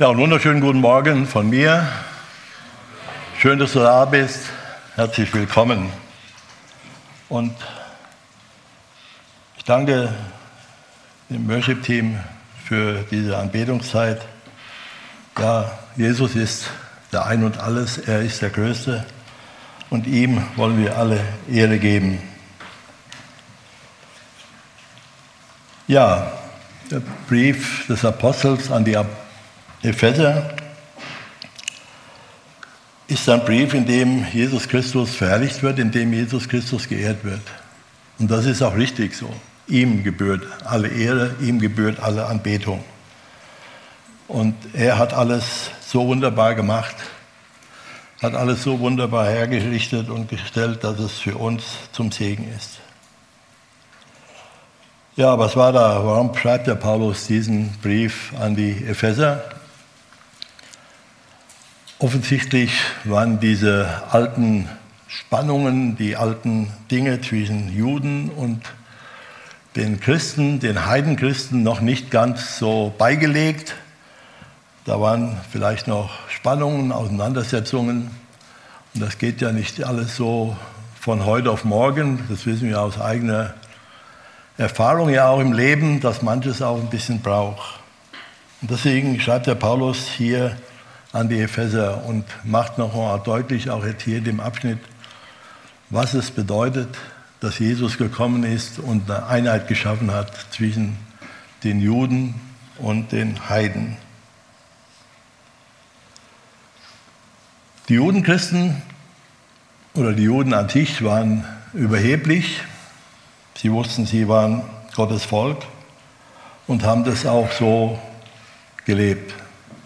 Ja, einen wunderschönen guten Morgen von mir. Schön, dass du da bist. Herzlich willkommen. Und ich danke dem Worship-Team für diese Anbetungszeit. Ja, Jesus ist der Ein und Alles. Er ist der Größte. Und ihm wollen wir alle Ehre geben. Ja, der Brief des Apostels an die Epheser ist ein Brief, in dem Jesus Christus verherrlicht wird, in dem Jesus Christus geehrt wird. Und das ist auch richtig so. Ihm gebührt alle Ehre, ihm gebührt alle Anbetung. Und er hat alles so wunderbar gemacht, hat alles so wunderbar hergerichtet und gestellt, dass es für uns zum Segen ist. Ja, was war da? Warum schreibt der Paulus diesen Brief an die Epheser? Offensichtlich waren diese alten Spannungen, die alten Dinge zwischen Juden und den Christen, den Heidenchristen noch nicht ganz so beigelegt. Da waren vielleicht noch Spannungen, Auseinandersetzungen. Und das geht ja nicht alles so von heute auf morgen. Das wissen wir aus eigener Erfahrung ja auch im Leben, dass manches auch ein bisschen braucht. Und deswegen schreibt der Paulus hier an die Epheser und macht nochmal deutlich, auch jetzt hier in dem Abschnitt, was es bedeutet, dass Jesus gekommen ist und eine Einheit geschaffen hat zwischen den Juden und den Heiden. Die Judenchristen oder die Juden an sich waren überheblich. Sie wussten, sie waren Gottes Volk und haben das auch so gelebt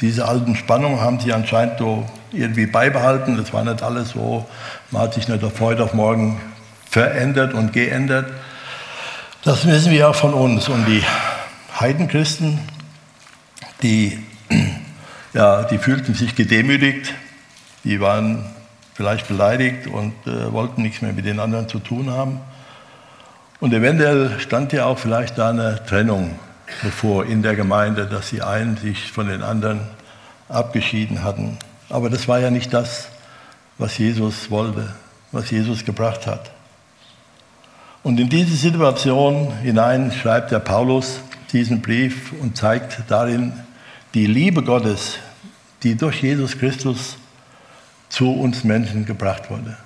diese alten Spannungen haben sie anscheinend so irgendwie beibehalten. Das war nicht alles so, man hat sich nicht auf heute auf morgen verändert und geändert. Das wissen wir auch von uns. Und die Heidenchristen, die, ja, die fühlten sich gedemütigt, die waren vielleicht beleidigt und äh, wollten nichts mehr mit den anderen zu tun haben. Und eventuell stand ja auch vielleicht da eine Trennung bevor in der Gemeinde, dass die einen sich von den anderen abgeschieden hatten. Aber das war ja nicht das, was Jesus wollte, was Jesus gebracht hat. Und in diese Situation hinein schreibt der Paulus diesen Brief und zeigt darin die Liebe Gottes, die durch Jesus Christus zu uns Menschen gebracht wurde.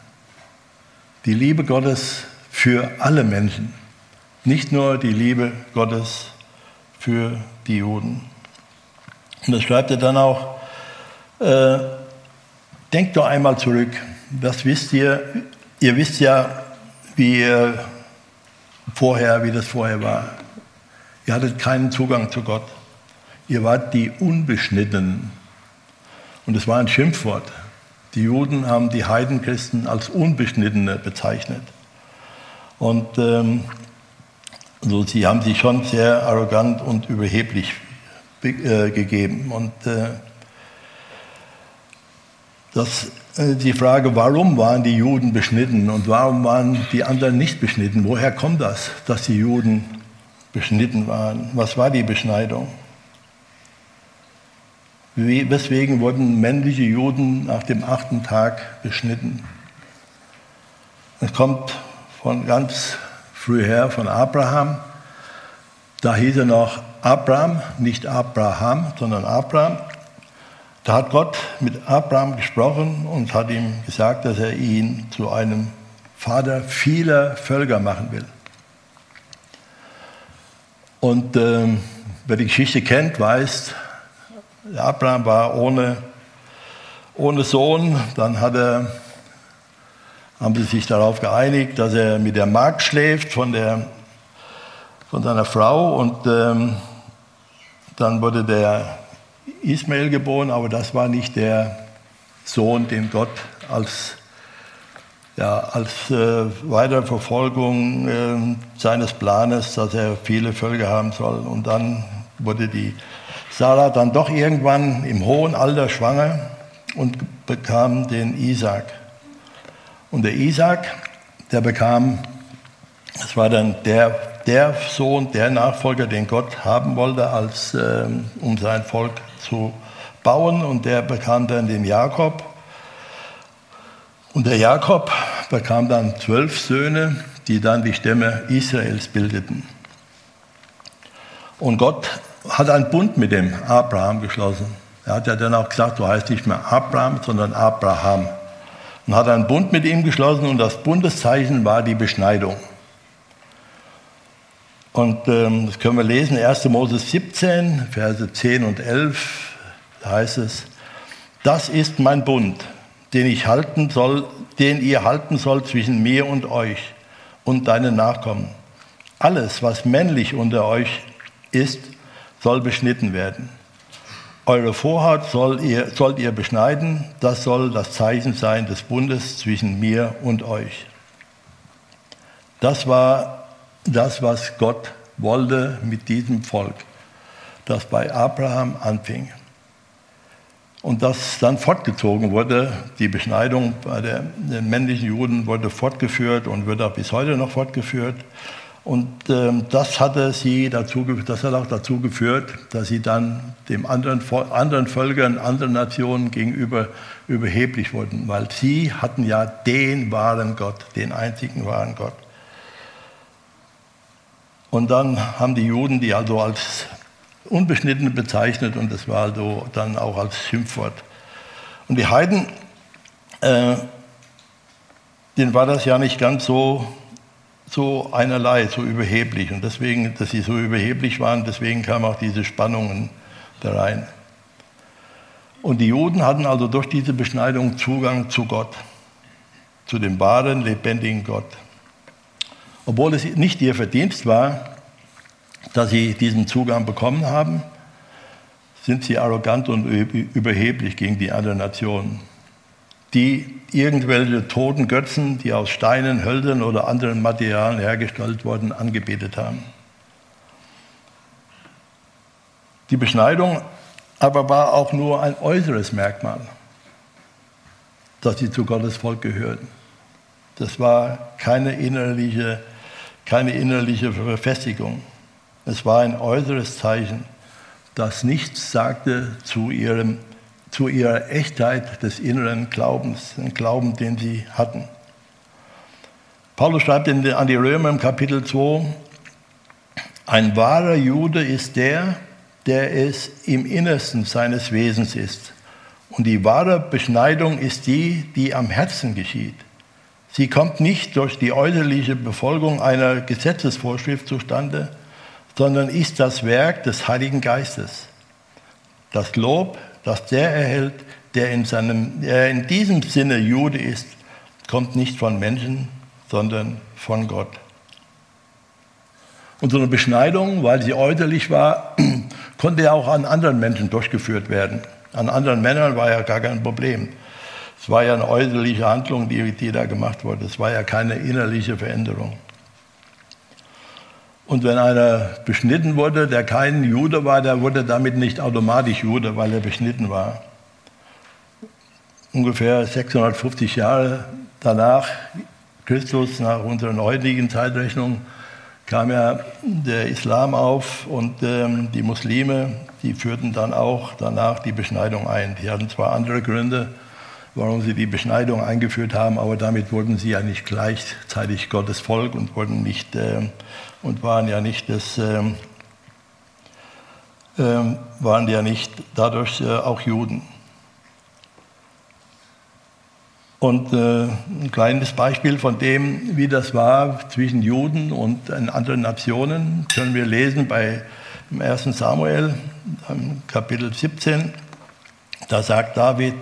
Die Liebe Gottes für alle Menschen, nicht nur die Liebe Gottes für die Juden. Und das schreibt er dann auch, äh, denkt doch einmal zurück, das wisst ihr, ihr wisst ja, wie ihr vorher, wie das vorher war. Ihr hattet keinen Zugang zu Gott. Ihr wart die Unbeschnittenen. Und es war ein Schimpfwort. Die Juden haben die Heidenchristen als Unbeschnittene bezeichnet. Und ähm, also sie haben sich schon sehr arrogant und überheblich äh, gegeben. Und äh, das, äh, die Frage, warum waren die Juden beschnitten und warum waren die anderen nicht beschnitten? Woher kommt das, dass die Juden beschnitten waren? Was war die Beschneidung? Wie, weswegen wurden männliche Juden nach dem achten Tag beschnitten? Es kommt von ganz früh her von Abraham. Da hieß er noch Abraham, nicht Abraham, sondern Abraham. Da hat Gott mit Abraham gesprochen und hat ihm gesagt, dass er ihn zu einem Vater vieler Völker machen will. Und äh, wer die Geschichte kennt, weiß, Abraham war ohne, ohne Sohn, dann hat er haben sie sich darauf geeinigt, dass er mit der Magd schläft von, der, von seiner Frau und ähm, dann wurde der Ismael geboren, aber das war nicht der Sohn, den Gott als, ja, als äh, Weiterverfolgung äh, seines Planes, dass er viele Völker haben soll. Und dann wurde die Sarah dann doch irgendwann im hohen Alter schwanger und bekam den Isaac. Und der Isaac, der bekam, das war dann der, der Sohn, der Nachfolger, den Gott haben wollte, als, ähm, um sein Volk zu bauen und der bekam dann den Jakob. Und der Jakob bekam dann zwölf Söhne, die dann die Stämme Israels bildeten. Und Gott hat einen Bund mit dem Abraham geschlossen. Er hat ja dann auch gesagt, du heißt nicht mehr Abraham, sondern Abraham. Und hat einen Bund mit ihm geschlossen und das Bundeszeichen war die Beschneidung. Und ähm, das können wir lesen, 1. Moses 17, Verse 10 und 11, da heißt es, das ist mein Bund, den ich halten soll, den ihr halten sollt zwischen mir und euch und deinen Nachkommen. Alles, was männlich unter euch ist, soll beschnitten werden. Eure Vorhaut soll ihr, sollt ihr beschneiden, das soll das Zeichen sein des Bundes zwischen mir und euch. Das war das, was Gott wollte mit diesem Volk, das bei Abraham anfing. Und das dann fortgezogen wurde, die Beschneidung bei den männlichen Juden wurde fortgeführt und wird auch bis heute noch fortgeführt. Und ähm, das, hatte sie dazu, das hat auch dazu geführt, dass sie dann dem anderen, anderen Völkern, anderen Nationen gegenüber überheblich wurden, weil sie hatten ja den wahren Gott, den einzigen wahren Gott. Und dann haben die Juden die also als Unbeschnittene bezeichnet und das war also dann auch als Schimpfwort. Und die Heiden, äh, denen war das ja nicht ganz so so einerlei, so überheblich. Und deswegen, dass sie so überheblich waren, deswegen kamen auch diese Spannungen da rein. Und die Juden hatten also durch diese Beschneidung Zugang zu Gott, zu dem wahren, lebendigen Gott. Obwohl es nicht ihr Verdienst war, dass sie diesen Zugang bekommen haben, sind sie arrogant und überheblich gegen die anderen Nationen die irgendwelche toten Götzen, die aus Steinen, Hölzern oder anderen Materialien hergestellt wurden, angebetet haben. Die Beschneidung aber war auch nur ein äußeres Merkmal, dass sie zu Gottes Volk gehörten. Das war keine innerliche, keine innerliche Verfestigung. Es war ein äußeres Zeichen, das nichts sagte zu ihrem zu ihrer Echtheit des inneren Glaubens, den Glauben, den sie hatten. Paulus schreibt an die Römer im Kapitel 2, ein wahrer Jude ist der, der es im Innersten seines Wesens ist. Und die wahre Beschneidung ist die, die am Herzen geschieht. Sie kommt nicht durch die äußerliche Befolgung einer Gesetzesvorschrift zustande, sondern ist das Werk des Heiligen Geistes. Das Lob dass der erhält, der in, seinem, der in diesem Sinne Jude ist, kommt nicht von Menschen, sondern von Gott. Und so eine Beschneidung, weil sie äußerlich war, konnte ja auch an anderen Menschen durchgeführt werden. An anderen Männern war ja gar kein Problem. Es war ja eine äußerliche Handlung, die, die da gemacht wurde. Es war ja keine innerliche Veränderung. Und wenn einer beschnitten wurde, der kein Jude war, der wurde damit nicht automatisch Jude, weil er beschnitten war. Ungefähr 650 Jahre danach, Christus, nach unserer heutigen Zeitrechnung, kam ja der Islam auf und ähm, die Muslime, die führten dann auch danach die Beschneidung ein. Die hatten zwar andere Gründe, warum sie die Beschneidung eingeführt haben, aber damit wurden sie ja nicht gleichzeitig Gottes Volk und wurden nicht äh, und waren ja nicht das, ähm, ähm, waren ja nicht dadurch äh, auch Juden. Und äh, ein kleines Beispiel von dem, wie das war zwischen Juden und anderen Nationen, können wir lesen bei im 1. Samuel, Kapitel 17. Da sagt David,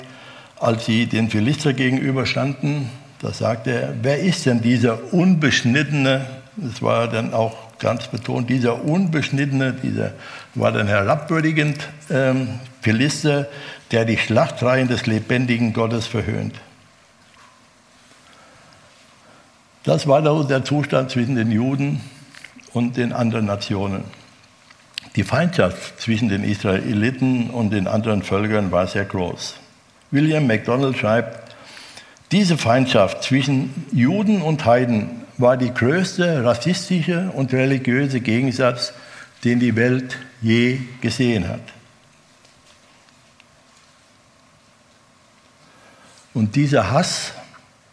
als sie den Philister gegenüberstanden, da sagt er, wer ist denn dieser unbeschnittene das war dann auch ganz betont, dieser unbeschnittene, dieser war dann herabwürdigend ähm, Philister, der die Schlachtreihen des lebendigen Gottes verhöhnt. Das war der Zustand zwischen den Juden und den anderen Nationen. Die Feindschaft zwischen den Israeliten und den anderen Völkern war sehr groß. William MacDonald schreibt, diese Feindschaft zwischen Juden und Heiden war die größte rassistische und religiöse Gegensatz, den die Welt je gesehen hat. Und dieser Hass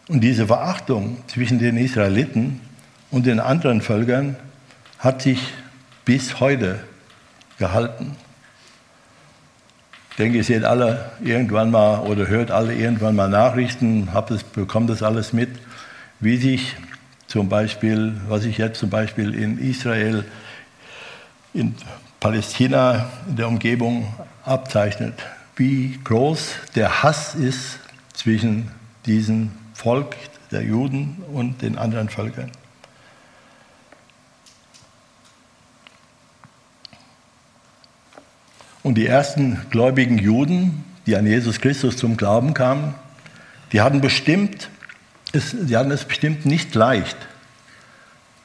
und diese Verachtung zwischen den Israeliten und den anderen Völkern hat sich bis heute gehalten. Ich denke, ihr seht alle irgendwann mal oder hört alle irgendwann mal Nachrichten, habt es, bekommt das alles mit, wie sich zum Beispiel, was sich jetzt zum Beispiel in Israel, in Palästina, in der Umgebung abzeichnet, wie groß der Hass ist zwischen diesem Volk der Juden und den anderen Völkern. Und die ersten gläubigen Juden, die an Jesus Christus zum Glauben kamen, die hatten, bestimmt, es, die hatten es bestimmt nicht leicht,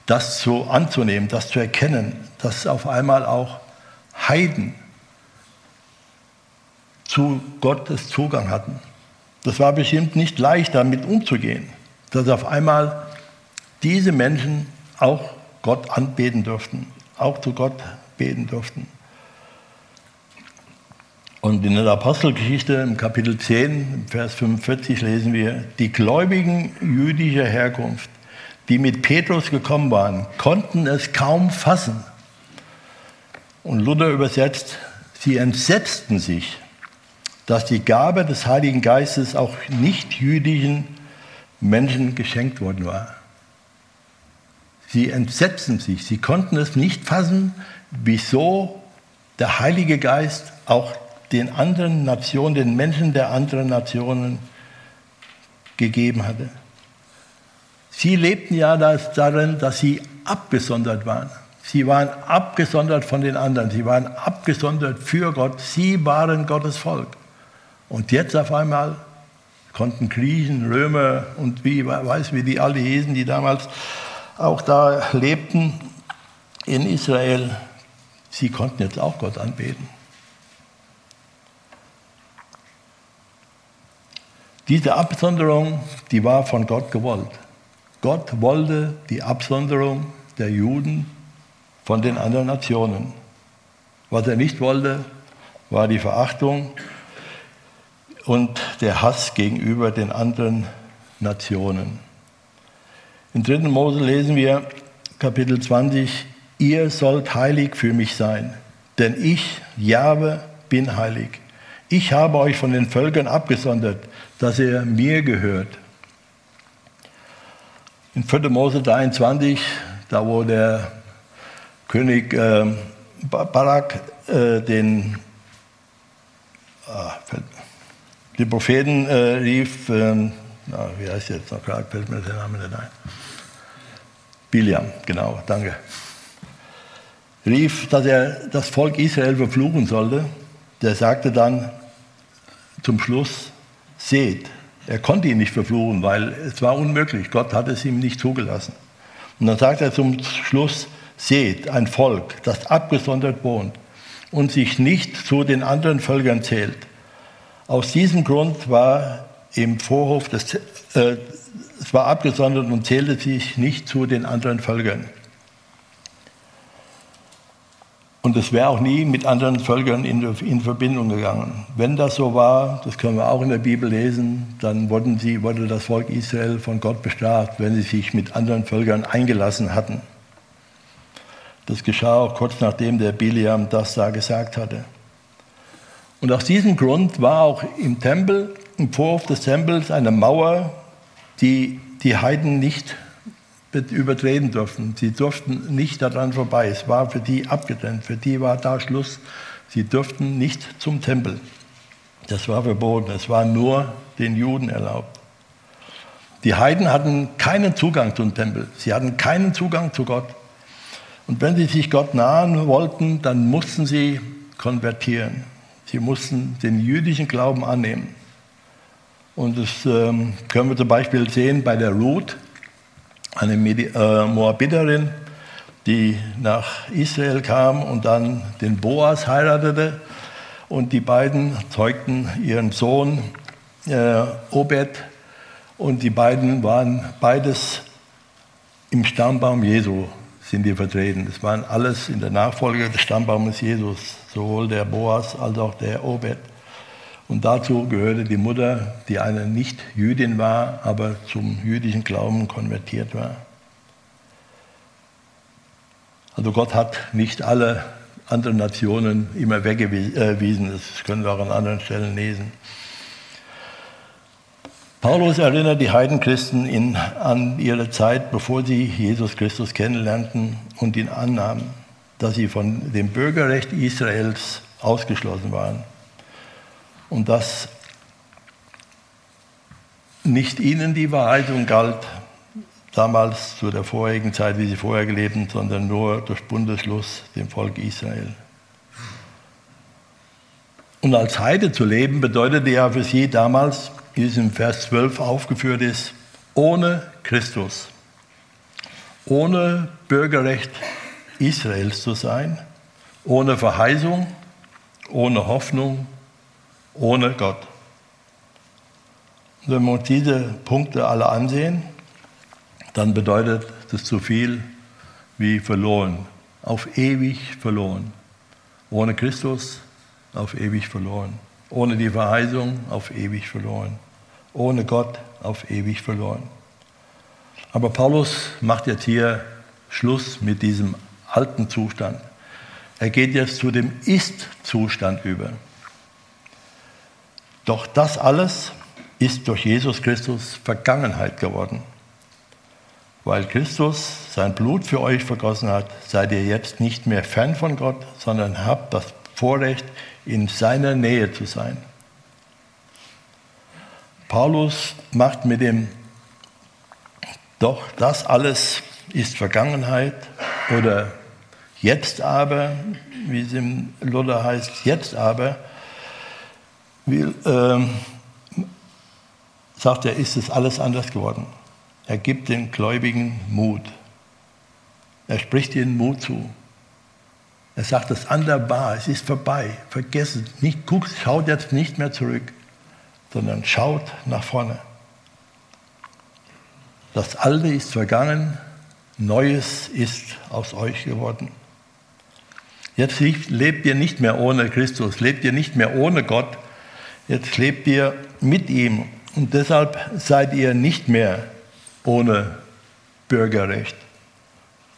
das so anzunehmen, das zu erkennen, dass auf einmal auch Heiden zu Gottes Zugang hatten. Das war bestimmt nicht leicht, damit umzugehen, dass auf einmal diese Menschen auch Gott anbeten durften, auch zu Gott beten durften. Und in der Apostelgeschichte im Kapitel 10, Vers 45 lesen wir, die Gläubigen jüdischer Herkunft, die mit Petrus gekommen waren, konnten es kaum fassen. Und Luther übersetzt, sie entsetzten sich, dass die Gabe des Heiligen Geistes auch nicht jüdischen Menschen geschenkt worden war. Sie entsetzten sich, sie konnten es nicht fassen, wieso der Heilige Geist auch den anderen Nationen, den Menschen der anderen Nationen gegeben hatte. Sie lebten ja darin, dass sie abgesondert waren. Sie waren abgesondert von den anderen. Sie waren abgesondert für Gott. Sie waren Gottes Volk. Und jetzt auf einmal konnten Griechen, Römer und wie weiß wie die alle hießen, die damals auch da lebten in Israel, sie konnten jetzt auch Gott anbeten. Diese Absonderung, die war von Gott gewollt. Gott wollte die Absonderung der Juden von den anderen Nationen. Was er nicht wollte, war die Verachtung und der Hass gegenüber den anderen Nationen. In 3. Mose lesen wir Kapitel 20, ihr sollt heilig für mich sein, denn ich, Jahwe, bin heilig. Ich habe euch von den Völkern abgesondert, dass ihr mir gehört. In 4. Mose 23, da wo der König äh, Barak äh, den, ah, die Propheten äh, rief, ähm, na, wie heißt jetzt noch gerade, fällt mir der Name nicht ein. Biliam, genau, danke. Rief, dass er das Volk Israel verfluchen sollte. Der sagte dann zum Schluss, seht. Er konnte ihn nicht verfluchen, weil es war unmöglich. Gott hat es ihm nicht zugelassen. Und dann sagt er zum Schluss, seht, ein Volk, das abgesondert wohnt und sich nicht zu den anderen Völkern zählt. Aus diesem Grund war im Vorhof, des, äh, es war abgesondert und zählte sich nicht zu den anderen Völkern. Und es wäre auch nie mit anderen Völkern in, in, Verbindung gegangen. Wenn das so war, das können wir auch in der Bibel lesen, dann wurden sie, wurde das Volk Israel von Gott bestraft, wenn sie sich mit anderen Völkern eingelassen hatten. Das geschah auch kurz nachdem der Biliam das da gesagt hatte. Und aus diesem Grund war auch im Tempel, im Vorhof des Tempels, eine Mauer, die die Heiden nicht übertreten durften. Sie durften nicht daran vorbei. Es war für die abgetrennt. Für die war da Schluss. Sie durften nicht zum Tempel. Das war verboten. Es war nur den Juden erlaubt. Die Heiden hatten keinen Zugang zum Tempel. Sie hatten keinen Zugang zu Gott. Und wenn sie sich Gott nahen wollten, dann mussten sie konvertieren. Sie mussten den jüdischen Glauben annehmen. Und das ähm, können wir zum Beispiel sehen bei der Ruth eine äh, Moabiterin, die nach Israel kam und dann den Boas heiratete. Und die beiden zeugten ihren Sohn äh, Obed. Und die beiden waren beides im Stammbaum Jesu sind die vertreten. Das waren alles in der Nachfolge des Stammbaumes Jesus, sowohl der Boas als auch der Obed. Und dazu gehörte die Mutter, die eine Nicht-Jüdin war, aber zum jüdischen Glauben konvertiert war. Also Gott hat nicht alle anderen Nationen immer weggewiesen. Das können wir auch an anderen Stellen lesen. Paulus erinnert die Heidenchristen in, an ihre Zeit, bevor sie Jesus Christus kennenlernten und ihn annahmen, dass sie von dem Bürgerrecht Israels ausgeschlossen waren und dass nicht ihnen die Verheißung galt, damals zu der vorigen Zeit, wie sie vorher gelebt haben, sondern nur durch Bundesschluss dem Volk Israel. Und als Heide zu leben bedeutete ja für sie damals, wie es im Vers 12 aufgeführt ist, ohne Christus, ohne Bürgerrecht Israels zu sein, ohne Verheißung, ohne Hoffnung, ohne Gott. wenn wir uns diese Punkte alle ansehen, dann bedeutet das so viel wie verloren, auf ewig verloren. Ohne Christus auf ewig verloren. Ohne die Verheißung auf ewig verloren. Ohne Gott auf ewig verloren. Aber Paulus macht jetzt hier Schluss mit diesem alten Zustand. Er geht jetzt zu dem Ist-Zustand über. Doch das alles ist durch Jesus Christus Vergangenheit geworden. Weil Christus sein Blut für euch vergossen hat, seid ihr jetzt nicht mehr fern von Gott, sondern habt das Vorrecht, in seiner Nähe zu sein. Paulus macht mit dem, doch das alles ist Vergangenheit oder jetzt aber, wie es im Luther heißt, jetzt aber, will, ähm, sagt er, ist es alles anders geworden. Er gibt den Gläubigen Mut. Er spricht ihnen Mut zu. Er sagt, das andere war, es ist vorbei. Vergesst es nicht, guckt, schaut jetzt nicht mehr zurück, sondern schaut nach vorne. Das Alte ist vergangen, Neues ist aus euch geworden. Jetzt lebt ihr nicht mehr ohne Christus, lebt ihr nicht mehr ohne Gott, Jetzt lebt ihr mit ihm und deshalb seid ihr nicht mehr ohne Bürgerrecht,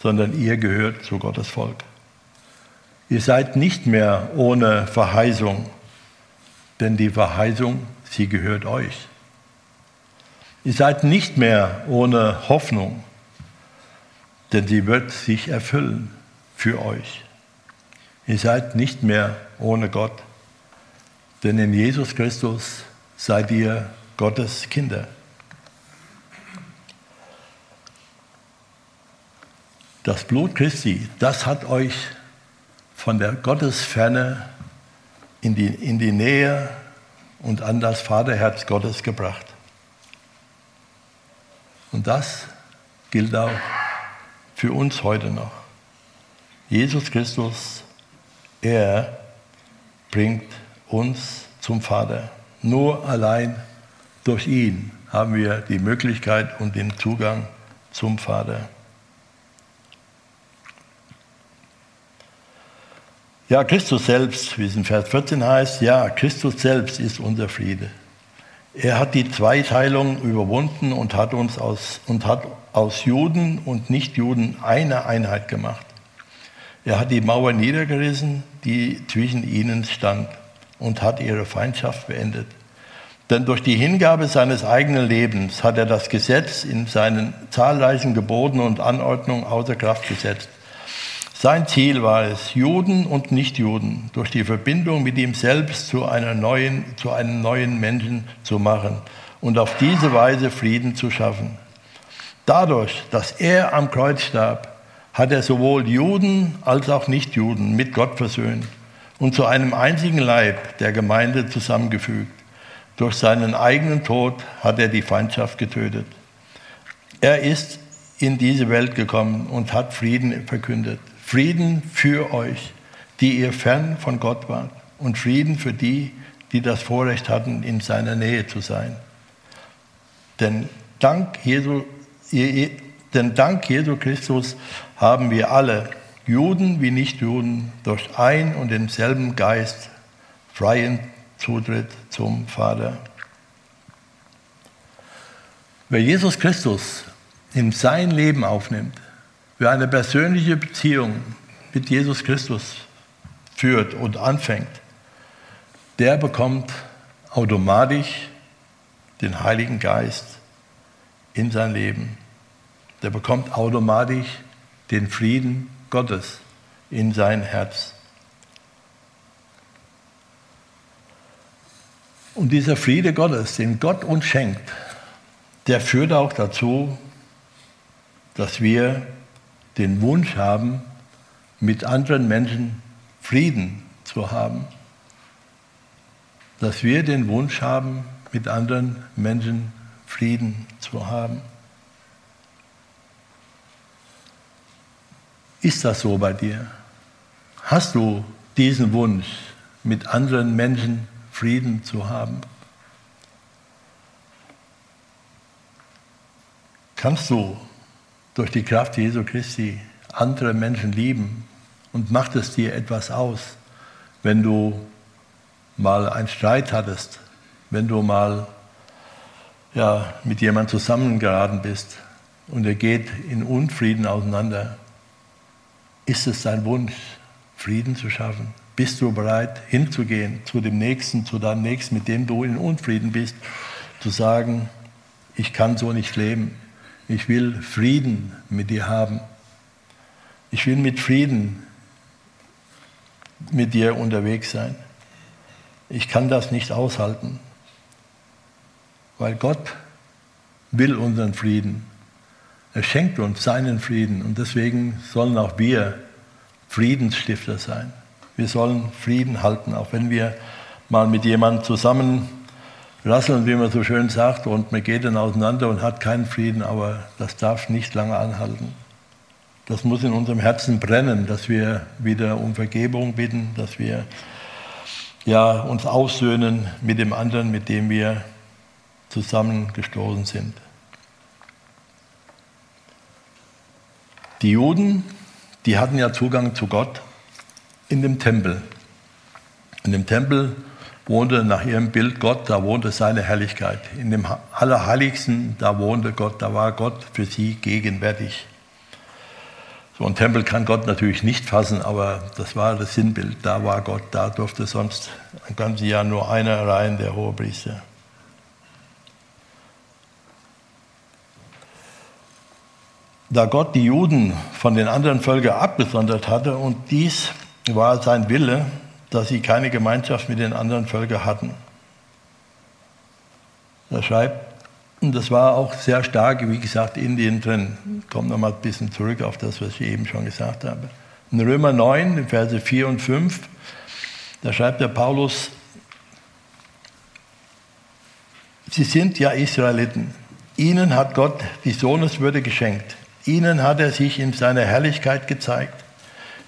sondern ihr gehört zu Gottes Volk. Ihr seid nicht mehr ohne Verheißung, denn die Verheißung, sie gehört euch. Ihr seid nicht mehr ohne Hoffnung, denn sie wird sich erfüllen für euch. Ihr seid nicht mehr ohne Gott, denn in Jesus Christus seid ihr Gottes Kinder. Das Blut Christi, das hat euch von der Gottesferne in die, in die Nähe und an das Vaterherz Gottes gebracht. Und das gilt auch für uns heute noch. Jesus Christus, er bringt uns zum Vater. Nur allein durch ihn haben wir die Möglichkeit und den Zugang zum Vater. Ja, Christus selbst, wie es in Vers 14 heißt, ja, Christus selbst ist unser Friede. Er hat die Zweiteilung überwunden und hat uns aus, und hat aus Juden und Nichtjuden eine Einheit gemacht. Er hat die Mauer niedergerissen, die zwischen ihnen stand und hat ihre Feindschaft beendet. Denn durch die Hingabe seines eigenen Lebens hat er das Gesetz in seinen zahlreichen Geboten und Anordnungen außer Kraft gesetzt. Sein Ziel war es, Juden und Nichtjuden durch die Verbindung mit ihm selbst zu, einer neuen, zu einem neuen Menschen zu machen und auf diese Weise Frieden zu schaffen. Dadurch, dass er am Kreuz starb, hat er sowohl Juden als auch Nichtjuden mit Gott versöhnt und zu einem einzigen Leib der Gemeinde zusammengefügt. Durch seinen eigenen Tod hat er die Feindschaft getötet. Er ist in diese Welt gekommen und hat Frieden verkündet. Frieden für euch, die ihr fern von Gott wart, und Frieden für die, die das Vorrecht hatten, in seiner Nähe zu sein. Denn dank Jesu, denn dank Jesu Christus haben wir alle, Juden wie Nichtjuden, durch ein und denselben Geist freien Zutritt zum Vater. Wer Jesus Christus in sein Leben aufnimmt, wer eine persönliche Beziehung mit Jesus Christus führt und anfängt, der bekommt automatisch den Heiligen Geist in sein Leben. Der bekommt automatisch den Frieden Gottes in sein Herz. Und dieser Friede Gottes, den Gott uns schenkt, der führt auch dazu, dass wir den Wunsch haben, mit anderen Menschen Frieden zu haben. Dass wir den Wunsch haben, mit anderen Menschen Frieden zu haben. Ist das so bei dir? Hast du diesen Wunsch, mit anderen Menschen Frieden zu haben? Kannst du durch die Kraft Jesu Christi andere Menschen lieben und macht es dir etwas aus, wenn du mal einen Streit hattest, wenn du mal ja, mit jemandem zusammengeraten bist und er geht in Unfrieden auseinander? Ist es dein Wunsch, Frieden zu schaffen? Bist du bereit, hinzugehen zu dem Nächsten, zu deinem Nächsten, mit dem du in Unfrieden bist, zu sagen, ich kann so nicht leben. Ich will Frieden mit dir haben. Ich will mit Frieden mit dir unterwegs sein. Ich kann das nicht aushalten, weil Gott will unseren Frieden. Er schenkt uns seinen Frieden und deswegen sollen auch wir Friedensstifter sein. Wir sollen Frieden halten, auch wenn wir mal mit jemandem zusammen rasseln, wie man so schön sagt, und man geht dann auseinander und hat keinen Frieden, aber das darf nicht lange anhalten. Das muss in unserem Herzen brennen, dass wir wieder um Vergebung bitten, dass wir ja, uns aussöhnen mit dem anderen, mit dem wir zusammengestoßen sind. Die Juden, die hatten ja Zugang zu Gott in dem Tempel. In dem Tempel wohnte nach ihrem Bild Gott, da wohnte seine Herrlichkeit. In dem Allerheiligsten, da wohnte Gott, da war Gott für sie gegenwärtig. So ein Tempel kann Gott natürlich nicht fassen, aber das war das Sinnbild. Da war Gott, da durfte sonst ein ganzes Jahr nur einer rein, der Hohepriester. Da Gott die Juden von den anderen Völkern abgesondert hatte und dies war sein Wille, dass sie keine Gemeinschaft mit den anderen Völkern hatten. Er schreibt, und das war auch sehr stark, wie gesagt, Indien drin. Kommt nochmal ein bisschen zurück auf das, was ich eben schon gesagt habe. In Römer 9, in Verse 4 und 5, da schreibt der Paulus, Sie sind ja Israeliten. Ihnen hat Gott die Sohneswürde geschenkt. Ihnen hat er sich in seiner Herrlichkeit gezeigt.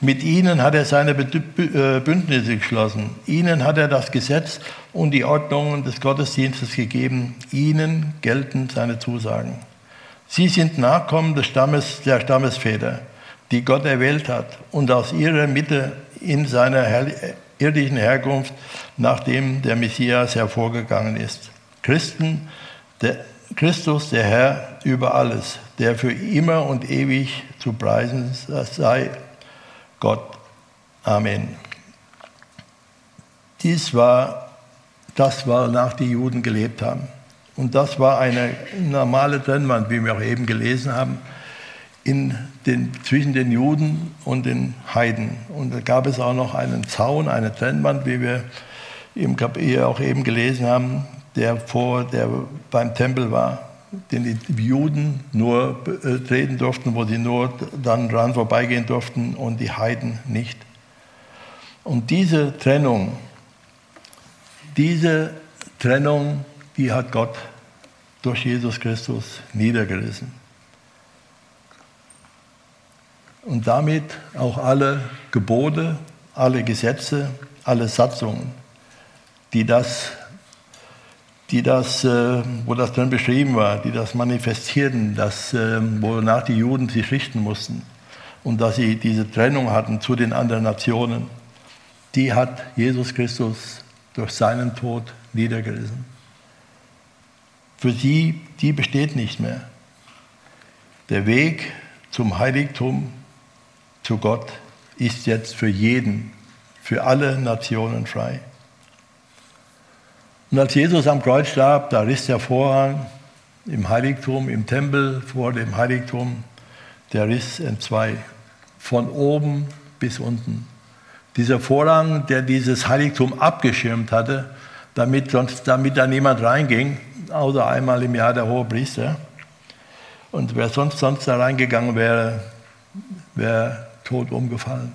Mit ihnen hat er seine äh, Bündnisse geschlossen. Ihnen hat er das Gesetz und die Ordnungen des Gottesdienstes gegeben. Ihnen gelten seine Zusagen. Sie sind Nachkommen des Stammes, der Stammesväter, die Gott erwählt hat und aus ihrer Mitte in seiner irdischen Herkunft, nachdem der Messias hervorgegangen ist. Christen, der, Christus, der Herr über alles, der für immer und ewig zu preisen sei Gott. Amen. Dies war, das war, nach die Juden gelebt haben. Und das war eine normale Trennwand, wie wir auch eben gelesen haben, in den, zwischen den Juden und den Heiden. Und da gab es auch noch einen Zaun, eine Trennwand, wie wir im Kapitel auch eben gelesen haben, der vor, der beim Tempel war den die Juden nur treten durften, wo sie nur dann dran vorbeigehen durften und die Heiden nicht. Und diese Trennung, diese Trennung, die hat Gott durch Jesus Christus niedergerissen. Und damit auch alle Gebote, alle Gesetze, alle Satzungen, die das die das, äh, wo das dann beschrieben war, die das manifestierten, das, äh, wonach die Juden sich richten mussten und dass sie diese Trennung hatten zu den anderen Nationen, die hat Jesus Christus durch seinen Tod niedergerissen. Für sie, die besteht nicht mehr. Der Weg zum Heiligtum, zu Gott, ist jetzt für jeden, für alle Nationen frei. Und als Jesus am Kreuz starb, da riss der Vorhang im Heiligtum, im Tempel vor dem Heiligtum, der riss in zwei, von oben bis unten. Dieser Vorhang, der dieses Heiligtum abgeschirmt hatte, damit, sonst, damit da niemand reinging, außer einmal im Jahr der hohe Priester. Und wer sonst, sonst da reingegangen wäre, wäre tot umgefallen.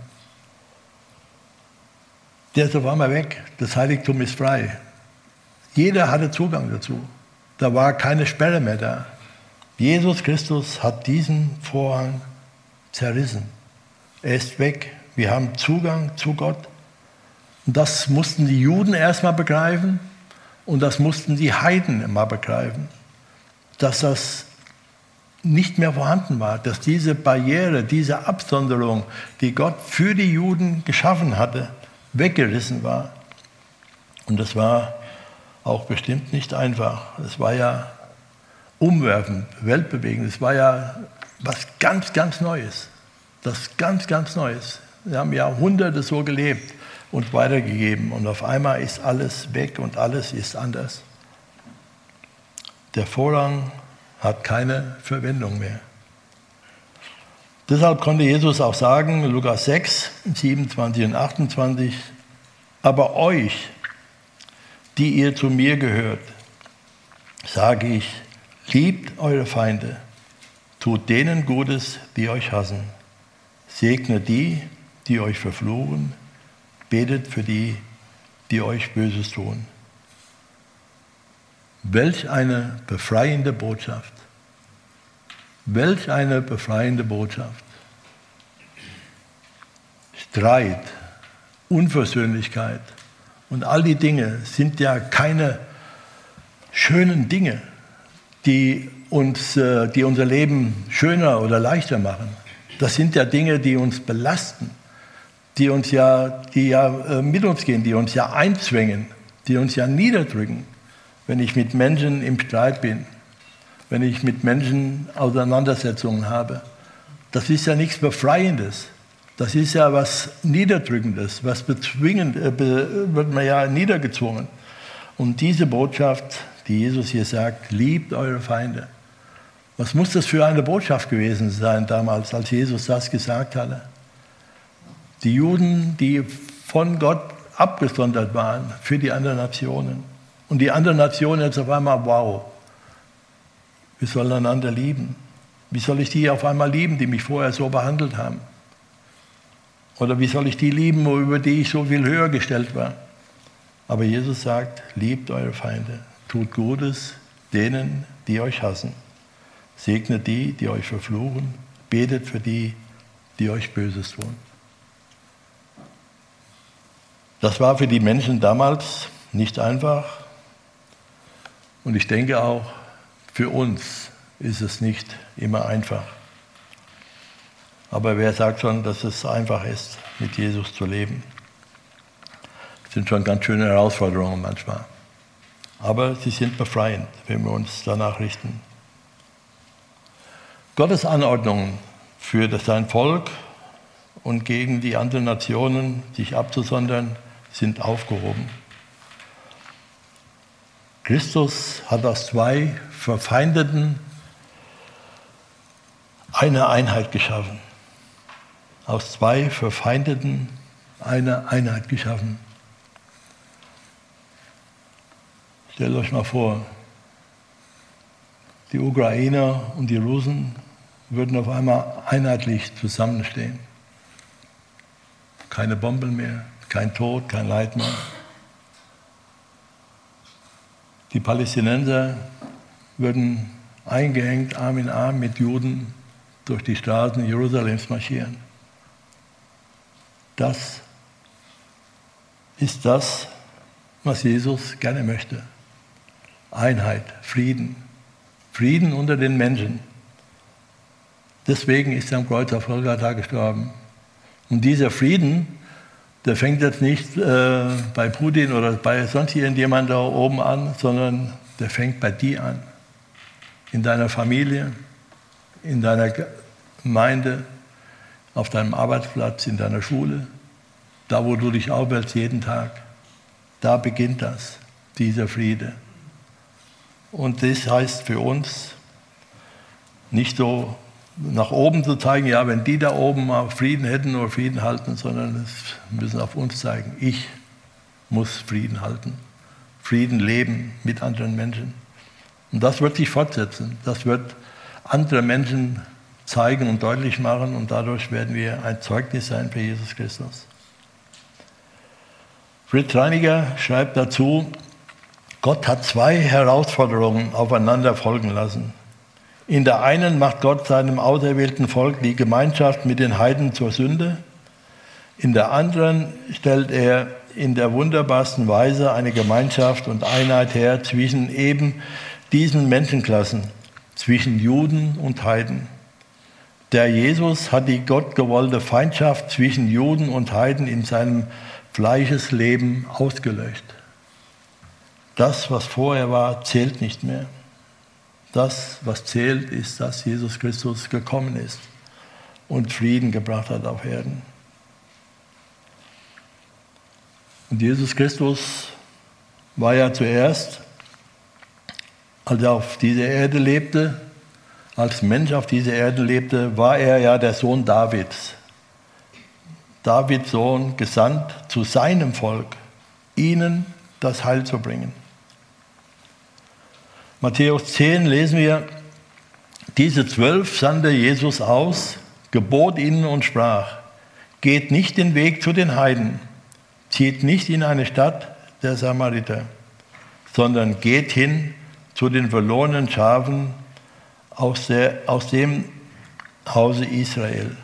Der ist auf einmal weg. Das Heiligtum ist frei. Jeder hatte Zugang dazu. Da war keine Sperre mehr da. Jesus Christus hat diesen Vorhang zerrissen. Er ist weg. Wir haben Zugang zu Gott. Und das mussten die Juden erstmal begreifen und das mussten die Heiden immer begreifen, dass das nicht mehr vorhanden war, dass diese Barriere, diese Absonderung, die Gott für die Juden geschaffen hatte, weggerissen war. Und das war auch bestimmt nicht einfach. Es war ja umwerfend, weltbewegend. Es war ja was ganz, ganz Neues. Das ganz, ganz Neues. Wir haben Jahrhunderte so gelebt und weitergegeben und auf einmal ist alles weg und alles ist anders. Der Vorrang hat keine Verwendung mehr. Deshalb konnte Jesus auch sagen, Lukas 6, 27 und 28, aber euch, die ihr zu mir gehört, sage ich, liebt eure Feinde, tut denen Gutes, die euch hassen, segne die, die euch verfluchen, betet für die, die euch Böses tun. Welch eine befreiende Botschaft. Welch eine befreiende Botschaft. Streit, Unversöhnlichkeit, und all die Dinge sind ja keine schönen Dinge, die, uns, äh, die unser Leben schöner oder leichter machen. Das sind ja Dinge, die uns belasten, die, uns ja, die ja äh, mit uns gehen, die uns ja einzwängen, die uns ja niederdrücken, wenn ich mit Menschen im Streit bin, wenn ich mit Menschen Auseinandersetzungen habe. Das ist ja nichts Befreiendes. Das ist ja was Niederdrückendes, was bezwingend, äh, wird man ja niedergezwungen. Und diese Botschaft, die Jesus hier sagt, liebt eure Feinde. Was muss das für eine Botschaft gewesen sein damals, als Jesus das gesagt hatte? Die Juden, die von Gott abgesondert waren für die anderen Nationen. Und die anderen Nationen jetzt auf einmal, wow, wir sollen einander lieben. Wie soll ich die auf einmal lieben, die mich vorher so behandelt haben? Oder wie soll ich die lieben, über die ich so viel höher gestellt war? Aber Jesus sagt, liebt eure Feinde, tut Gutes denen, die euch hassen. Segnet die, die euch verfluchen, betet für die, die euch Böses tun. Das war für die Menschen damals nicht einfach. Und ich denke auch, für uns ist es nicht immer einfach. Aber wer sagt schon, dass es einfach ist, mit Jesus zu leben? Das sind schon ganz schöne Herausforderungen manchmal. Aber sie sind befreiend, wenn wir uns danach richten. Gottes Anordnungen für sein Volk und gegen die anderen Nationen sich abzusondern, sind aufgehoben. Christus hat aus zwei Verfeindeten eine Einheit geschaffen aus zwei Verfeindeten eine Einheit geschaffen. Stellt euch mal vor, die Ukrainer und die Russen würden auf einmal einheitlich zusammenstehen. Keine Bomben mehr, kein Tod, kein Leid mehr. Die Palästinenser würden eingehängt, Arm in Arm mit Juden durch die Straßen Jerusalems marschieren. Das ist das, was Jesus gerne möchte. Einheit, Frieden. Frieden unter den Menschen. Deswegen ist er am Kreuz auf Golgatha gestorben. Und dieser Frieden, der fängt jetzt nicht äh, bei Putin oder bei sonst irgendjemand da oben an, sondern der fängt bei dir an. In deiner Familie, in deiner Gemeinde, auf deinem Arbeitsplatz, in deiner Schule, da wo du dich aufwärtst jeden Tag. Da beginnt das, dieser Friede. Und das heißt für uns, nicht so nach oben zu zeigen, ja, wenn die da oben mal Frieden hätten oder Frieden halten, sondern es müssen auf uns zeigen, ich muss Frieden halten, Frieden leben mit anderen Menschen. Und das wird sich fortsetzen. Das wird andere Menschen zeigen und deutlich machen und dadurch werden wir ein Zeugnis sein für Jesus Christus. Fritz Reiniger schreibt dazu, Gott hat zwei Herausforderungen aufeinander folgen lassen. In der einen macht Gott seinem auserwählten Volk die Gemeinschaft mit den Heiden zur Sünde. In der anderen stellt er in der wunderbarsten Weise eine Gemeinschaft und Einheit her zwischen eben diesen Menschenklassen, zwischen Juden und Heiden. Der Jesus hat die gottgewollte Feindschaft zwischen Juden und Heiden in seinem Fleischesleben ausgelöscht. Das, was vorher war, zählt nicht mehr. Das, was zählt, ist, dass Jesus Christus gekommen ist und Frieden gebracht hat auf Erden. Und Jesus Christus war ja zuerst, als er auf dieser Erde lebte, als Mensch auf dieser Erde lebte, war er ja der Sohn Davids. Davids Sohn gesandt zu seinem Volk, ihnen das Heil zu bringen. Matthäus 10 lesen wir, diese zwölf sandte Jesus aus, gebot ihnen und sprach, geht nicht den Weg zu den Heiden, zieht nicht in eine Stadt der Samariter, sondern geht hin zu den verlorenen Schafen aus, der, aus dem Hause Israel.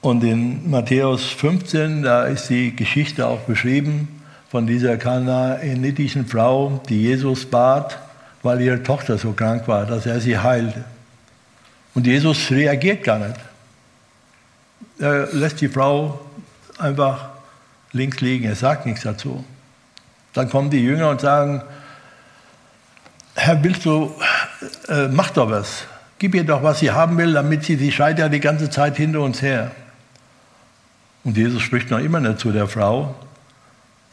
Und in Matthäus 15, da ist die Geschichte auch beschrieben von dieser kanaanitischen Frau, die Jesus bat, weil ihre Tochter so krank war, dass er sie heilte. Und Jesus reagiert gar nicht. Er lässt die Frau einfach links liegen, er sagt nichts dazu. Dann kommen die Jünger und sagen, Herr, willst du, äh, mach doch was. Gib ihr doch, was sie haben will, damit sie, sie schreit ja die ganze Zeit hinter uns her. Und Jesus spricht noch immer nicht zu der Frau,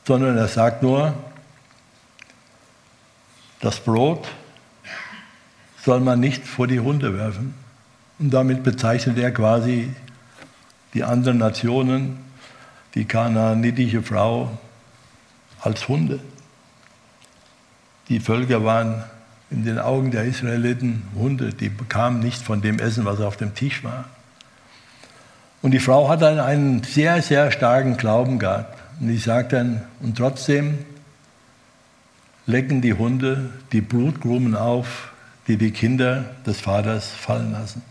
sondern er sagt nur, das Brot soll man nicht vor die Hunde werfen. Und damit bezeichnet er quasi die anderen Nationen, die kanaanitische Frau, als Hunde. Die Völker waren in den Augen der Israeliten Hunde, die bekamen nicht von dem Essen, was auf dem Tisch war. Und die Frau hat dann einen sehr, sehr starken Glauben gehabt. Und ich sage dann, und trotzdem lecken die Hunde die Blutkrumen auf, die die Kinder des Vaters fallen lassen.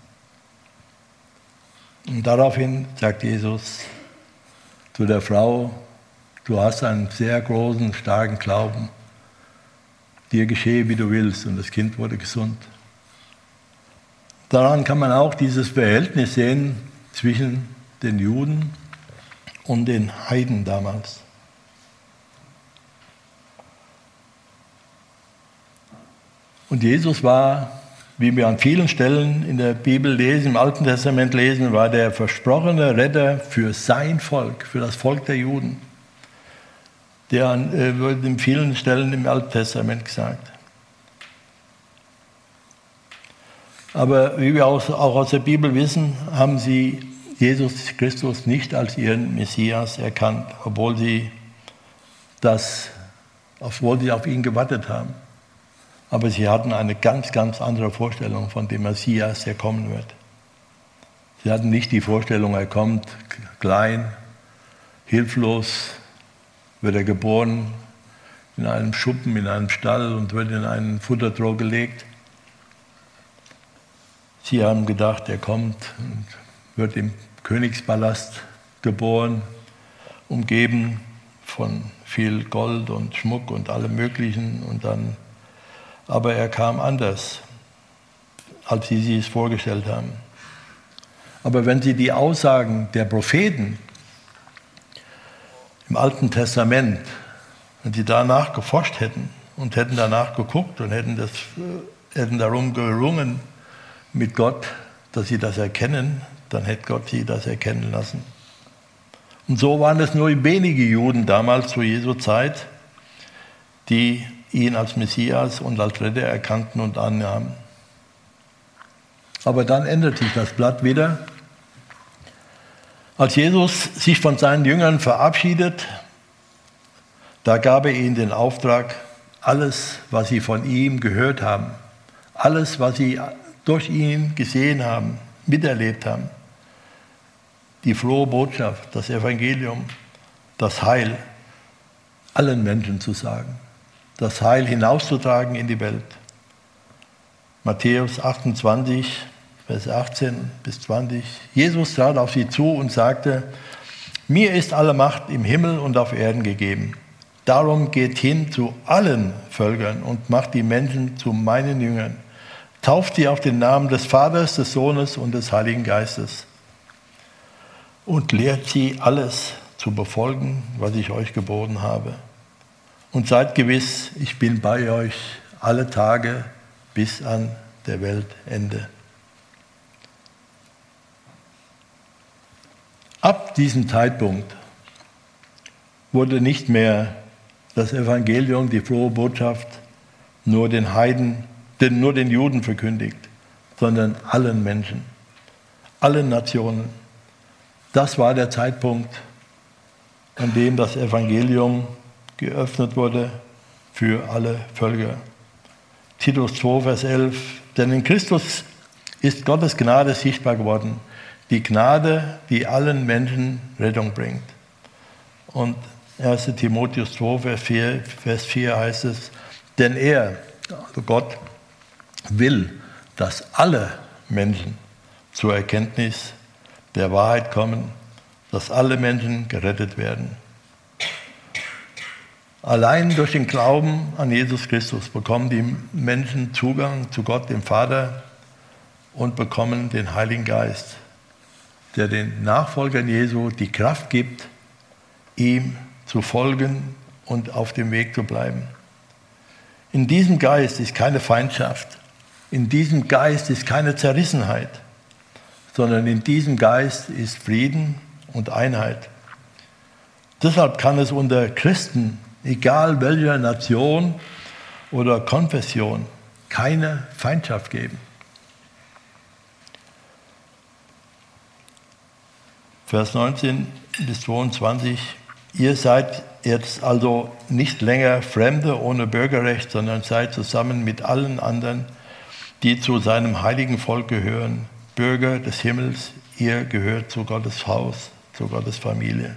Und daraufhin sagt Jesus zu der Frau, du hast einen sehr großen, starken Glauben. Dir geschehe, wie du willst. Und das Kind wurde gesund. Daran kann man auch dieses Verhältnis sehen zwischen den Juden und den Heiden damals. Und Jesus war, wie wir an vielen Stellen in der Bibel lesen, im Alten Testament lesen, war der versprochene Retter für sein Volk, für das Volk der Juden. Der äh, wird in vielen Stellen im Alten Testament gesagt. Aber wie wir auch aus der Bibel wissen, haben sie Jesus Christus nicht als ihren Messias erkannt, obwohl sie das, obwohl sie auf ihn gewartet haben. Aber sie hatten eine ganz, ganz andere Vorstellung von dem Messias, der kommen wird. Sie hatten nicht die Vorstellung, er kommt klein, hilflos, wird er geboren in einem Schuppen, in einem Stall und wird in einen Futtertroh gelegt. Sie haben gedacht, er kommt und wird im Königspalast geboren, umgeben von viel Gold und Schmuck und allem Möglichen. Und dann, aber er kam anders. als sie sich es vorgestellt haben. Aber wenn Sie die Aussagen der Propheten im Alten Testament, wenn Sie danach geforscht hätten und hätten danach geguckt und hätten, das, hätten darum gerungen mit Gott, dass Sie das erkennen, dann hätte Gott Sie das erkennen lassen. Und so waren es nur wenige Juden damals zu Jesu Zeit, die ihn als Messias und als Retter erkannten und annahmen. Aber dann ändert sich das Blatt wieder. Als Jesus sich von seinen Jüngern verabschiedet, da gab er ihnen den Auftrag, alles, was sie von ihm gehört haben, alles, was sie durch ihn gesehen haben, miterlebt haben, die frohe Botschaft, das Evangelium, das Heil allen Menschen zu sagen, das Heil hinauszutragen in die Welt. Matthäus 28, Vers 18 bis 20. Jesus trat auf sie zu und sagte, mir ist alle Macht im Himmel und auf Erden gegeben. Darum geht hin zu allen Völkern und macht die Menschen zu meinen Jüngern. Tauft sie auf den Namen des Vaters, des Sohnes und des Heiligen Geistes. Und lehrt sie alles zu befolgen, was ich euch geboten habe. Und seid gewiss, ich bin bei euch alle Tage bis an der Weltende. Ab diesem Zeitpunkt wurde nicht mehr das Evangelium, die frohe Botschaft, nur den Heiden, denn nur den Juden verkündigt, sondern allen Menschen, allen Nationen. Das war der Zeitpunkt, an dem das Evangelium geöffnet wurde für alle Völker. Titus 2, Vers 11. Denn in Christus ist Gottes Gnade sichtbar geworden die Gnade, die allen Menschen Rettung bringt. Und 1 Timotheus 2, Vers 4, Vers 4 heißt es, denn er, also Gott, will, dass alle Menschen zur Erkenntnis der Wahrheit kommen, dass alle Menschen gerettet werden. Allein durch den Glauben an Jesus Christus bekommen die Menschen Zugang zu Gott, dem Vater, und bekommen den Heiligen Geist der den Nachfolgern Jesu die Kraft gibt, ihm zu folgen und auf dem Weg zu bleiben. In diesem Geist ist keine Feindschaft, in diesem Geist ist keine Zerrissenheit, sondern in diesem Geist ist Frieden und Einheit. Deshalb kann es unter Christen, egal welcher Nation oder Konfession, keine Feindschaft geben. Vers 19 bis 22. Ihr seid jetzt also nicht länger Fremde ohne Bürgerrecht, sondern seid zusammen mit allen anderen, die zu seinem heiligen Volk gehören, Bürger des Himmels. Ihr gehört zu Gottes Haus, zu Gottes Familie.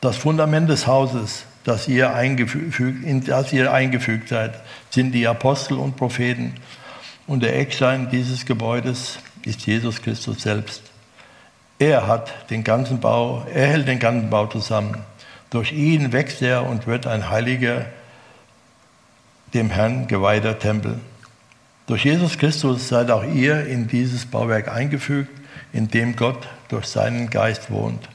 Das Fundament des Hauses, das ihr eingefügt, in das ihr eingefügt seid, sind die Apostel und Propheten. Und der Eckstein dieses Gebäudes ist Jesus Christus selbst. Er hat den ganzen Bau, er hält den ganzen Bau zusammen. Durch ihn wächst er und wird ein heiliger, dem Herrn geweihter Tempel. Durch Jesus Christus seid auch ihr in dieses Bauwerk eingefügt, in dem Gott durch seinen Geist wohnt.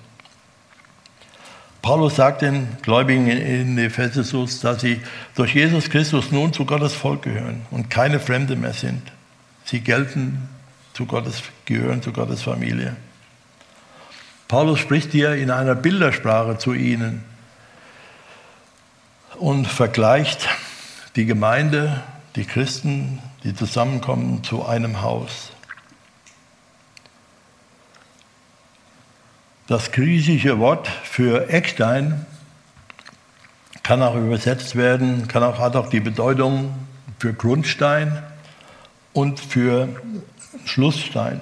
Paulus sagt den Gläubigen in Ephesus, dass sie durch Jesus Christus nun zu Gottes Volk gehören und keine Fremde mehr sind. Sie gelten zu Gottes, gehören zu Gottes Familie. Paulus spricht hier in einer Bildersprache zu ihnen und vergleicht die Gemeinde, die Christen, die zusammenkommen zu einem Haus. Das griechische Wort für Eckstein kann auch übersetzt werden, kann auch, hat auch die Bedeutung für Grundstein und für Schlussstein.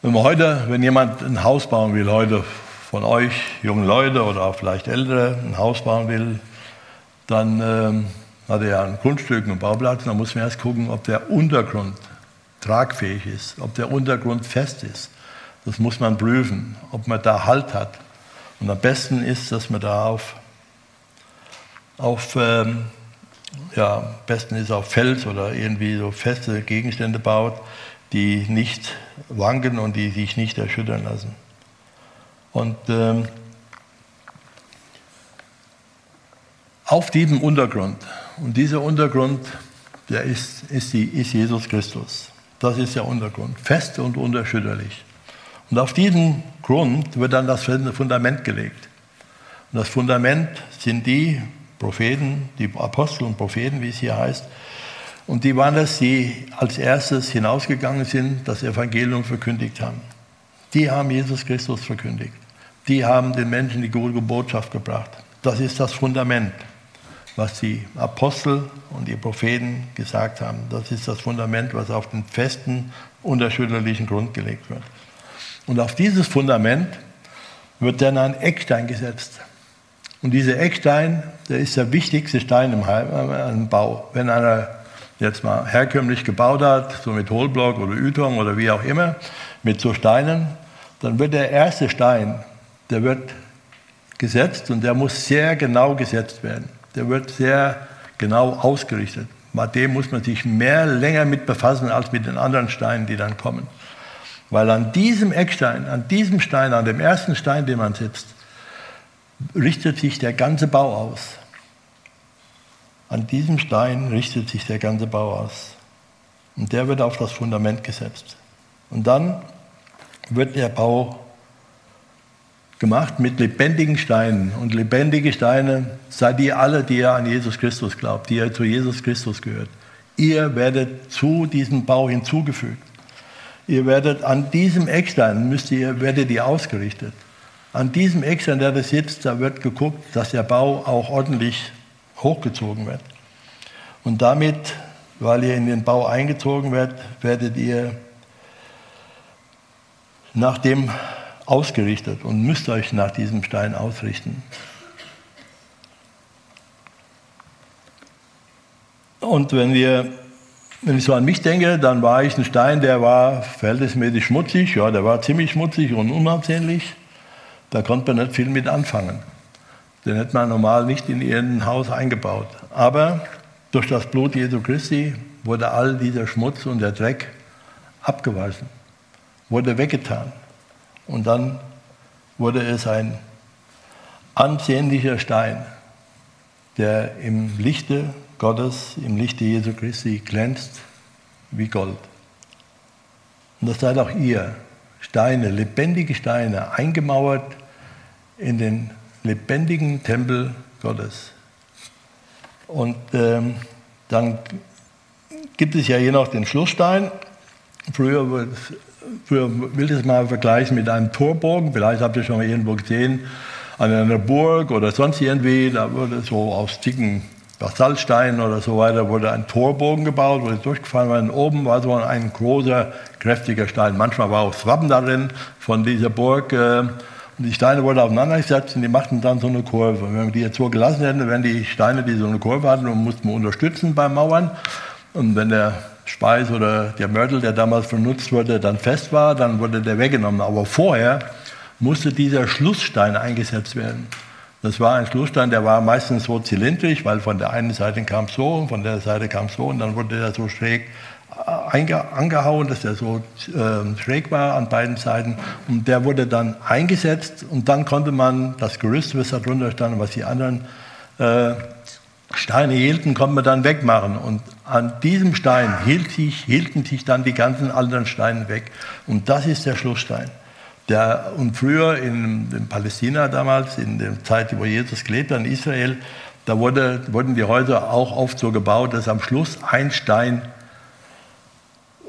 Wenn man heute, wenn jemand ein Haus bauen will, heute von euch, jungen Leute oder auch vielleicht Ältere, ein Haus bauen will, dann ähm, hat er ja ein Grundstück, einen Bauplatz, dann muss man erst gucken, ob der Untergrund tragfähig ist, ob der Untergrund fest ist. Das muss man prüfen, ob man da Halt hat. Und am besten ist, dass man da auf, auf ähm, ja, besten ist auf Fels oder irgendwie so feste Gegenstände baut, die nicht wanken und die sich nicht erschüttern lassen. Und ähm, auf diesem Untergrund, und dieser Untergrund, der ist, ist, die, ist Jesus Christus. Das ist der Untergrund, fest und unerschütterlich. Und auf diesem Grund wird dann das Fundament gelegt. Und das Fundament sind die Propheten, die Apostel und Propheten, wie es hier heißt. Und die waren es, die als erstes hinausgegangen sind, das Evangelium verkündigt haben. Die haben Jesus Christus verkündigt. Die haben den Menschen die gute Botschaft gebracht. Das ist das Fundament, was die Apostel und die Propheten gesagt haben. Das ist das Fundament, was auf den festen, unerschütterlichen Grund gelegt wird. Und auf dieses Fundament wird dann ein Eckstein gesetzt. Und dieser Eckstein, der ist der wichtigste Stein im, im Bau. Wenn einer jetzt mal herkömmlich gebaut hat, so mit Hohlblock oder Ütung oder wie auch immer, mit so Steinen, dann wird der erste Stein, der wird gesetzt und der muss sehr genau gesetzt werden. Der wird sehr genau ausgerichtet. Mit dem muss man sich mehr länger mit befassen als mit den anderen Steinen, die dann kommen. Weil an diesem Eckstein, an diesem Stein, an dem ersten Stein, den man setzt, richtet sich der ganze Bau aus. An diesem Stein richtet sich der ganze Bau aus. Und der wird auf das Fundament gesetzt. Und dann wird der Bau gemacht mit lebendigen Steinen. Und lebendige Steine seid ihr alle, die ihr an Jesus Christus glaubt, die ihr zu Jesus Christus gehört. Ihr werdet zu diesem Bau hinzugefügt. Ihr werdet an diesem Eckstein, müsst ihr, werdet ihr ausgerichtet. An diesem Eckstein, der da sitzt, da wird geguckt, dass der Bau auch ordentlich hochgezogen wird. Und damit, weil ihr in den Bau eingezogen werdet, werdet ihr nach dem ausgerichtet und müsst euch nach diesem Stein ausrichten. Und wenn wir wenn ich so an mich denke, dann war ich ein Stein, der war verhältnismäßig schmutzig, ja, der war ziemlich schmutzig und unansehnlich. Da konnte man nicht viel mit anfangen. Den hätte man normal nicht in irgendein Haus eingebaut. Aber durch das Blut Jesu Christi wurde all dieser Schmutz und der Dreck abgewaschen, wurde weggetan. Und dann wurde es ein ansehnlicher Stein, der im Lichte Gottes, im Lichte Jesu Christi glänzt wie Gold. Und das seid auch ihr, Steine, lebendige Steine, eingemauert in den lebendigen Tempel Gottes. Und ähm, dann gibt es ja hier noch den Schlussstein. Früher, früher will ich es mal vergleichen mit einem Torbogen. Vielleicht habt ihr schon mal irgendwo gesehen, an einer Burg oder sonst irgendwie. Da wurde so aus dicken Basaltsteinen oder so weiter wurde ein Torbogen gebaut, wurde durchgefahren worden. Oben war so ein großer, kräftiger Stein. Manchmal war auch das Wappen darin von dieser Burg. Äh, und die Steine wurden aufeinander gesetzt und die machten dann so eine Kurve. Und wenn wir die jetzt so gelassen hätten, wären die Steine, die so eine Kurve hatten, und mussten wir unterstützen beim Mauern. Und wenn der Speis oder der Mörtel, der damals benutzt wurde, dann fest war, dann wurde der weggenommen. Aber vorher musste dieser Schlussstein eingesetzt werden. Das war ein Schlussstein, der war meistens so zylindrisch, weil von der einen Seite kam es so, von der Seite kam es so und dann wurde der so schräg angehauen, dass der so äh, schräg war an beiden Seiten. Und der wurde dann eingesetzt und dann konnte man das Gerüst, was da drunter stand, was die anderen äh, Steine hielten, konnte man dann wegmachen. Und an diesem Stein hielt sich, hielten sich dann die ganzen anderen Steine weg. Und das ist der Schlussstein. Der, und früher in, in, Palästina damals, in der Zeit, wo Jesus gelebt hat, in Israel, da wurde, wurden die Häuser auch oft so gebaut, dass am Schluss ein Stein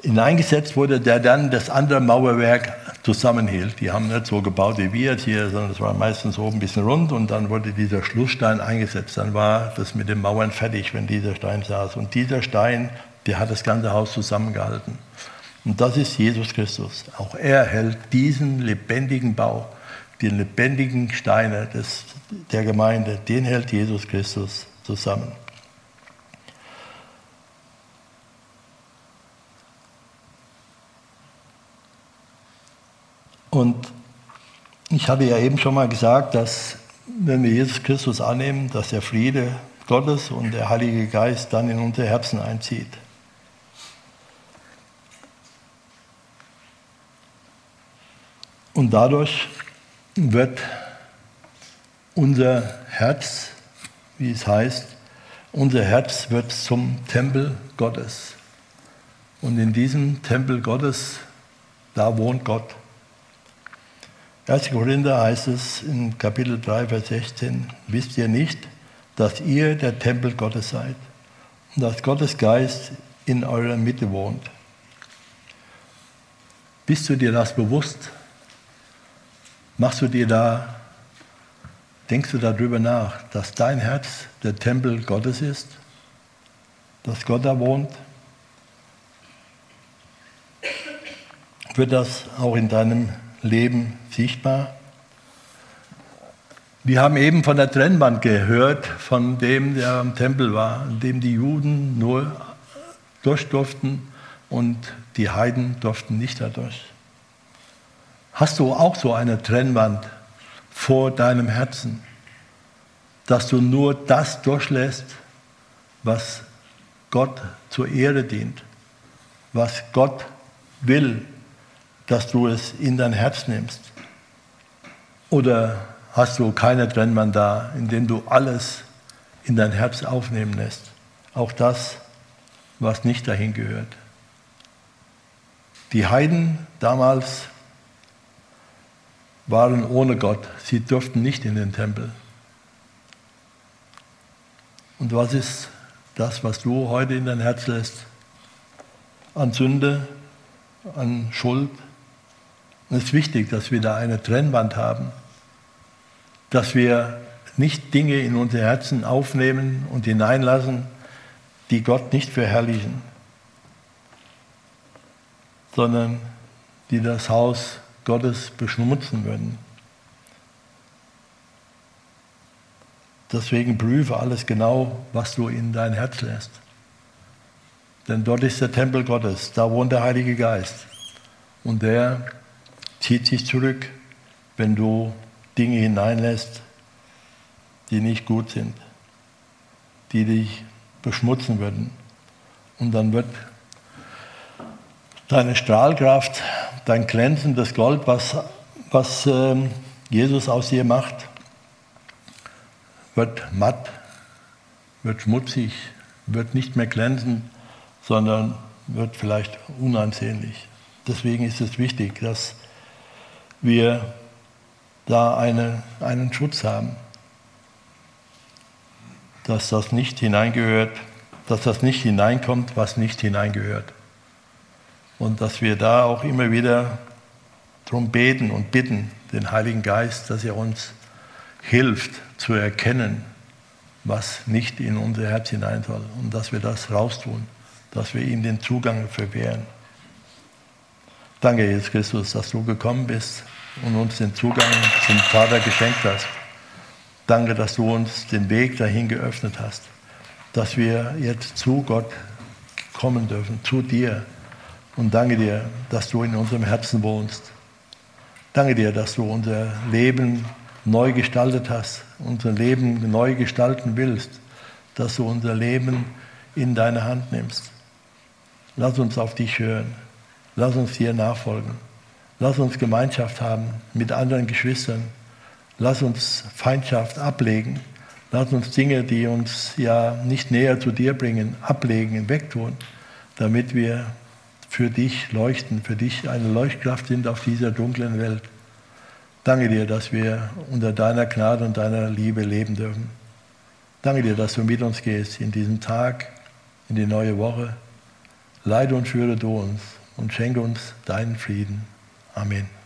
hineingesetzt wurde, der dann das andere Mauerwerk zusammenhielt. Die haben nicht so gebaut wie wir hier, sondern es war meistens so ein bisschen rund und dann wurde dieser Schlussstein eingesetzt. Dann war das mit den Mauern fertig, wenn dieser Stein saß. Und dieser Stein, der hat das ganze Haus zusammengehalten. Und das ist Jesus Christus. Auch er hält diesen lebendigen Bau, die lebendigen Steine des, der Gemeinde, den hält Jesus Christus zusammen. Und ich hatte ja eben schon mal gesagt, dass wenn wir Jesus Christus annehmen, dass der Friede Gottes und der Heilige Geist dann in unser Herzen einzieht. Und dadurch wird unser Herz, wie es heißt, unser Herz wird zum Tempel Gottes. Und in diesem Tempel Gottes, da wohnt Gott. 1. Korinther heißt es in Kapitel 3, Vers 16, wisst ihr nicht, dass ihr der Tempel Gottes seid und dass Gottes Geist in eurer Mitte wohnt. Bist du dir das bewusst? Machst du dir da, denkst du darüber nach, dass dein Herz der Tempel Gottes ist? Dass Gott da wohnt? Wird das auch in deinem Leben sichtbar? Wir haben eben von der Trennwand gehört, von dem, der am Tempel war, in dem die Juden nur durch durften und die Heiden durften nicht dadurch. Hast du auch so eine Trennwand vor deinem Herzen, dass du nur das durchlässt, was Gott zur Ehre dient, was Gott will, dass du es in dein Herz nimmst? Oder hast du keine Trennwand da, in dem du alles in dein Herz aufnehmen lässt. Auch das, was nicht dahin gehört. Die Heiden damals waren ohne Gott. Sie durften nicht in den Tempel. Und was ist das, was du heute in dein Herz lässt? An Sünde, an Schuld. Und es ist wichtig, dass wir da eine Trennwand haben dass wir nicht Dinge in unser Herzen aufnehmen und hineinlassen, die Gott nicht verherrlichen, sondern die das Haus Gottes beschmutzen würden. Deswegen prüfe alles genau, was du in dein Herz lässt. Denn dort ist der Tempel Gottes, da wohnt der Heilige Geist. Und der zieht sich zurück, wenn du Dinge hineinlässt, die nicht gut sind, die dich beschmutzen würden. Und dann wird deine Strahlkraft, dein glänzendes Gold, was, was äh, Jesus aus dir macht, wird matt, wird schmutzig, wird nicht mehr glänzend, sondern wird vielleicht unansehnlich. Deswegen ist es wichtig, dass wir da eine, einen Schutz haben. Dass das nicht hineingehört, dass das nicht hineinkommt, was nicht hineingehört. Und dass wir da auch immer wieder darum beten und bitten, den Heiligen Geist, dass er uns hilft zu erkennen, was nicht in unser Herz hinein soll und dass wir das raustun, dass wir ihm den Zugang verwehren. Danke, Jesus Christus, dass du gekommen bist und uns den Zugang zum Vater geschenkt hast. Danke, dass du uns den Weg dahin geöffnet hast, dass wir jetzt zu Gott kommen dürfen, zu dir. Und danke dir, dass du in unserem Herzen wohnst. Danke dir, dass du unser Leben neu gestaltet hast, unser Leben neu gestalten willst, dass du unser Leben in deine Hand nimmst. Lass uns auf dich hören. Lass uns dir nachfolgen. Lass uns Gemeinschaft haben mit anderen Geschwistern. Lass uns Feindschaft ablegen. Lass uns Dinge, die uns ja nicht näher zu dir bringen, ablegen, wegtun, damit wir für dich leuchten, für dich eine Leuchtkraft sind auf dieser dunklen Welt. Danke dir, dass wir unter deiner Gnade und deiner Liebe leben dürfen. Danke dir, dass du mit uns gehst in diesem Tag, in die neue Woche. Leide und führe du uns und schenke uns deinen Frieden. Amen.